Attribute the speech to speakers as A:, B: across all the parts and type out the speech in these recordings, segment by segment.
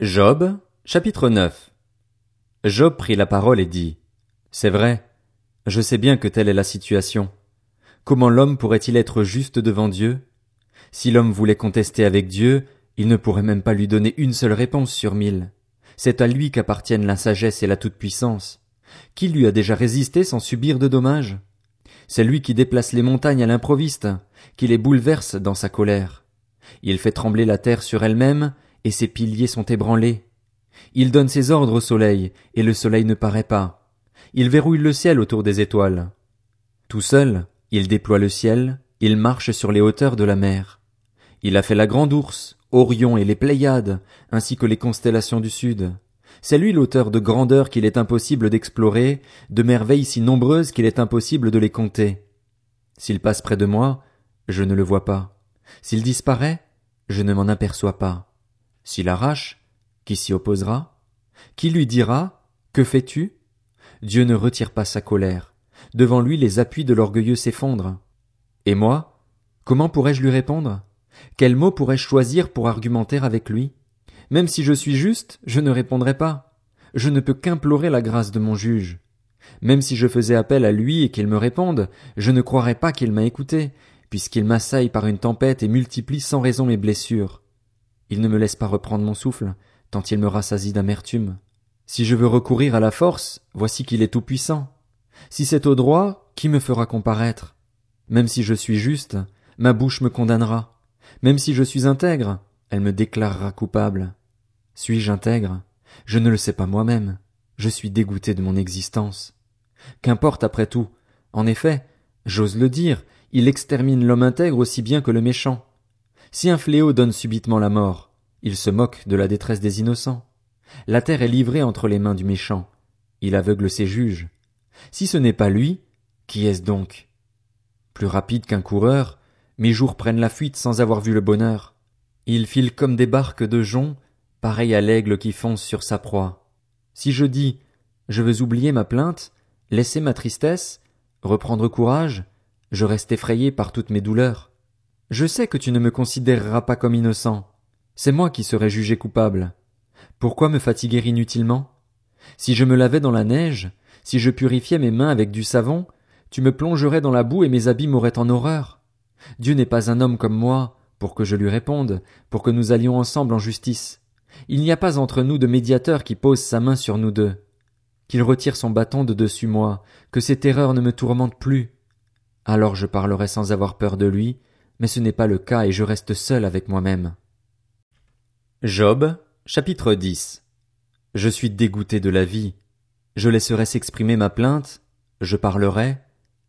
A: Job, chapitre 9 Job prit la parole et dit, C'est vrai, je sais bien que telle est la situation. Comment l'homme pourrait-il être juste devant Dieu? Si l'homme voulait contester avec Dieu, il ne pourrait même pas lui donner une seule réponse sur mille. C'est à lui qu'appartiennent la sagesse et la toute-puissance. Qui lui a déjà résisté sans subir de dommages? C'est lui qui déplace les montagnes à l'improviste, qui les bouleverse dans sa colère. Il fait trembler la terre sur elle-même, et ses piliers sont ébranlés. Il donne ses ordres au soleil, et le soleil ne paraît pas. Il verrouille le ciel autour des étoiles. Tout seul, il déploie le ciel, il marche sur les hauteurs de la mer. Il a fait la grande ours, Orion et les Pléiades, ainsi que les constellations du sud. C'est lui l'auteur de grandeurs qu'il est impossible d'explorer, de merveilles si nombreuses qu'il est impossible de les compter. S'il passe près de moi, je ne le vois pas. S'il disparaît, je ne m'en aperçois pas. S'il arrache, qui s'y opposera? Qui lui dira? Que fais-tu? Dieu ne retire pas sa colère. Devant lui les appuis de l'orgueilleux s'effondrent. Et moi? Comment pourrais-je lui répondre? Quels mots pourrais-je choisir pour argumenter avec lui? Même si je suis juste, je ne répondrai pas. Je ne peux qu'implorer la grâce de mon juge. Même si je faisais appel à lui et qu'il me réponde, je ne croirais pas qu'il m'a écouté, puisqu'il m'assaille par une tempête et multiplie sans raison mes blessures. Il ne me laisse pas reprendre mon souffle, tant il me rassasie d'amertume. Si je veux recourir à la force, voici qu'il est tout puissant. Si c'est au droit, qui me fera comparaître? Même si je suis juste, ma bouche me condamnera. Même si je suis intègre, elle me déclarera coupable. Suis-je intègre? Je ne le sais pas moi-même. Je suis dégoûté de mon existence. Qu'importe après tout. En effet, j'ose le dire, il extermine l'homme intègre aussi bien que le méchant. Si un fléau donne subitement la mort, il se moque de la détresse des innocents. La terre est livrée entre les mains du méchant. Il aveugle ses juges. Si ce n'est pas lui, qui est-ce donc? Plus rapide qu'un coureur, mes jours prennent la fuite sans avoir vu le bonheur. Il file comme des barques de jonc, pareil à l'aigle qui fonce sur sa proie. Si je dis, je veux oublier ma plainte, laisser ma tristesse, reprendre courage, je reste effrayé par toutes mes douleurs. Je sais que tu ne me considéreras pas comme innocent. C'est moi qui serai jugé coupable. Pourquoi me fatiguer inutilement? Si je me lavais dans la neige, si je purifiais mes mains avec du savon, tu me plongerais dans la boue et mes habits m'auraient en horreur. Dieu n'est pas un homme comme moi, pour que je lui réponde, pour que nous allions ensemble en justice. Il n'y a pas entre nous de médiateur qui pose sa main sur nous deux. Qu'il retire son bâton de dessus moi, que ces terreurs ne me tourmentent plus. Alors je parlerai sans avoir peur de lui, mais ce n'est pas le cas et je reste seul avec moi-même. Job, chapitre 10 Je suis dégoûté de la vie. Je laisserai s'exprimer ma plainte, je parlerai,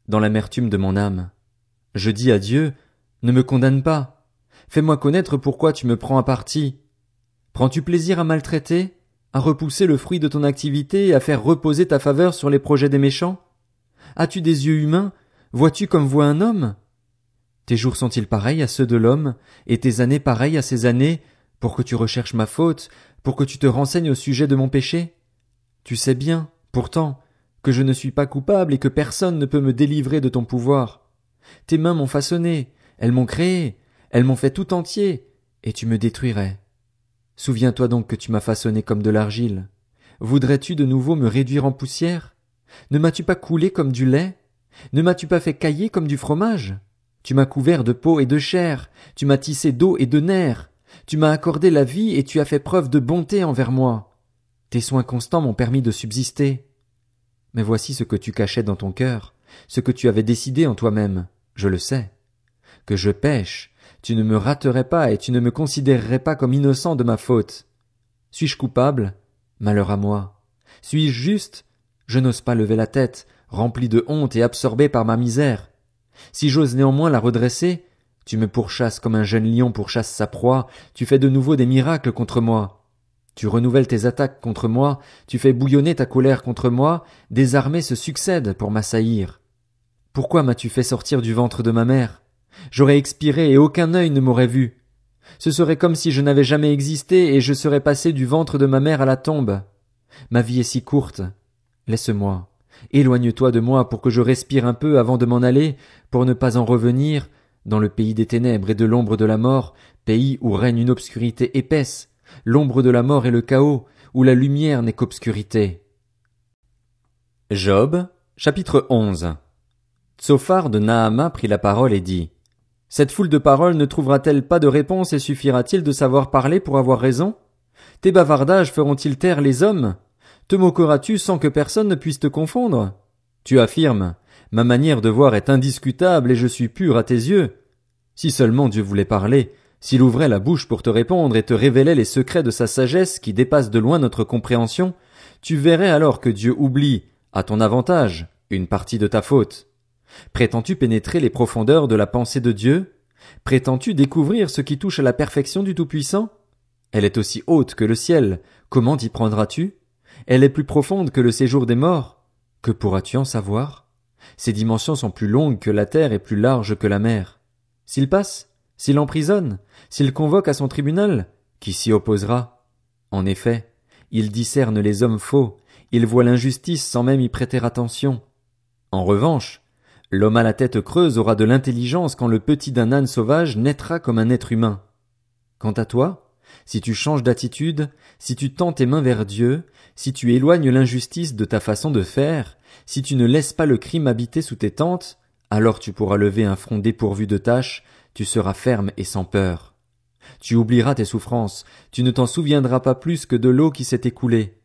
A: dans l'amertume de mon âme. Je dis à Dieu, ne me condamne pas. Fais-moi connaître pourquoi tu me prends à partie. Prends-tu plaisir à maltraiter, à repousser le fruit de ton activité et à faire reposer ta faveur sur les projets des méchants? As-tu des yeux humains? Vois-tu comme voit un homme? Tes jours sont-ils pareils à ceux de l'homme, et tes années pareilles à ses années, pour que tu recherches ma faute, pour que tu te renseignes au sujet de mon péché? Tu sais bien, pourtant, que je ne suis pas coupable et que personne ne peut me délivrer de ton pouvoir. Tes mains m'ont façonné, elles m'ont créé, elles m'ont fait tout entier, et tu me détruirais. Souviens-toi donc que tu m'as façonné comme de l'argile. Voudrais-tu de nouveau me réduire en poussière? Ne m'as-tu pas coulé comme du lait? Ne m'as-tu pas fait cailler comme du fromage? Tu m'as couvert de peau et de chair, tu m'as tissé d'eau et de nerfs, tu m'as accordé la vie et tu as fait preuve de bonté envers moi. Tes soins constants m'ont permis de subsister. Mais voici ce que tu cachais dans ton cœur, ce que tu avais décidé en toi-même, je le sais. Que je pêche, tu ne me raterais pas et tu ne me considérerais pas comme innocent de ma faute. Suis-je coupable? Malheur à moi. Suis-je juste? Je n'ose pas lever la tête, rempli de honte et absorbé par ma misère. Si j'ose néanmoins la redresser, tu me pourchasses comme un jeune lion pourchasse sa proie, tu fais de nouveau des miracles contre moi. Tu renouvelles tes attaques contre moi, tu fais bouillonner ta colère contre moi, des armées se succèdent pour m'assaillir. Pourquoi m'as-tu fait sortir du ventre de ma mère? J'aurais expiré et aucun œil ne m'aurait vu. Ce serait comme si je n'avais jamais existé et je serais passé du ventre de ma mère à la tombe. Ma vie est si courte. Laisse-moi. Éloigne-toi de moi pour que je respire un peu avant de m'en aller, pour ne pas en revenir, dans le pays des ténèbres et de l'ombre de la mort, pays où règne une obscurité épaisse, l'ombre de la mort et le chaos, où la lumière n'est qu'obscurité. Job, chapitre 11 Tsophar de Nahama prit la parole et dit, Cette foule de paroles ne trouvera-t-elle pas de réponse et suffira-t-il de savoir parler pour avoir raison? Tes bavardages feront-ils taire les hommes? Te moqueras-tu sans que personne ne puisse te confondre? Tu affirmes, ma manière de voir est indiscutable et je suis pur à tes yeux. Si seulement Dieu voulait parler, s'il ouvrait la bouche pour te répondre et te révélait les secrets de sa sagesse qui dépassent de loin notre compréhension, tu verrais alors que Dieu oublie, à ton avantage, une partie de ta faute. Prétends-tu pénétrer les profondeurs de la pensée de Dieu? Prétends-tu découvrir ce qui touche à la perfection du Tout-Puissant? Elle est aussi haute que le ciel, comment t'y prendras-tu? Elle est plus profonde que le séjour des morts. Que pourras-tu en savoir? Ses dimensions sont plus longues que la terre et plus larges que la mer. S'il passe, s'il emprisonne, s'il convoque à son tribunal, qui s'y opposera? En effet, il discerne les hommes faux, il voit l'injustice sans même y prêter attention. En revanche, l'homme à la tête creuse aura de l'intelligence quand le petit d'un âne sauvage naîtra comme un être humain. Quant à toi, si tu changes d'attitude, si tu tends tes mains vers Dieu, si tu éloignes l'injustice de ta façon de faire, si tu ne laisses pas le crime habiter sous tes tentes, alors tu pourras lever un front dépourvu de tâches, tu seras ferme et sans peur. Tu oublieras tes souffrances, tu ne t'en souviendras pas plus que de l'eau qui s'est écoulée.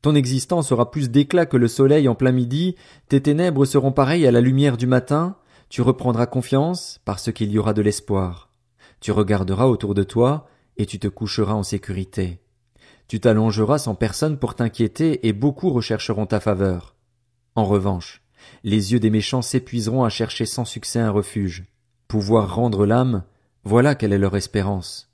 A: Ton existence aura plus d'éclat que le soleil en plein midi, tes ténèbres seront pareilles à la lumière du matin, tu reprendras confiance parce qu'il y aura de l'espoir. Tu regarderas autour de toi, et tu te coucheras en sécurité. Tu t'allongeras sans personne pour t'inquiéter, et beaucoup rechercheront ta faveur. En revanche, les yeux des méchants s'épuiseront à chercher sans succès un refuge. Pouvoir rendre l'âme, voilà quelle est leur espérance.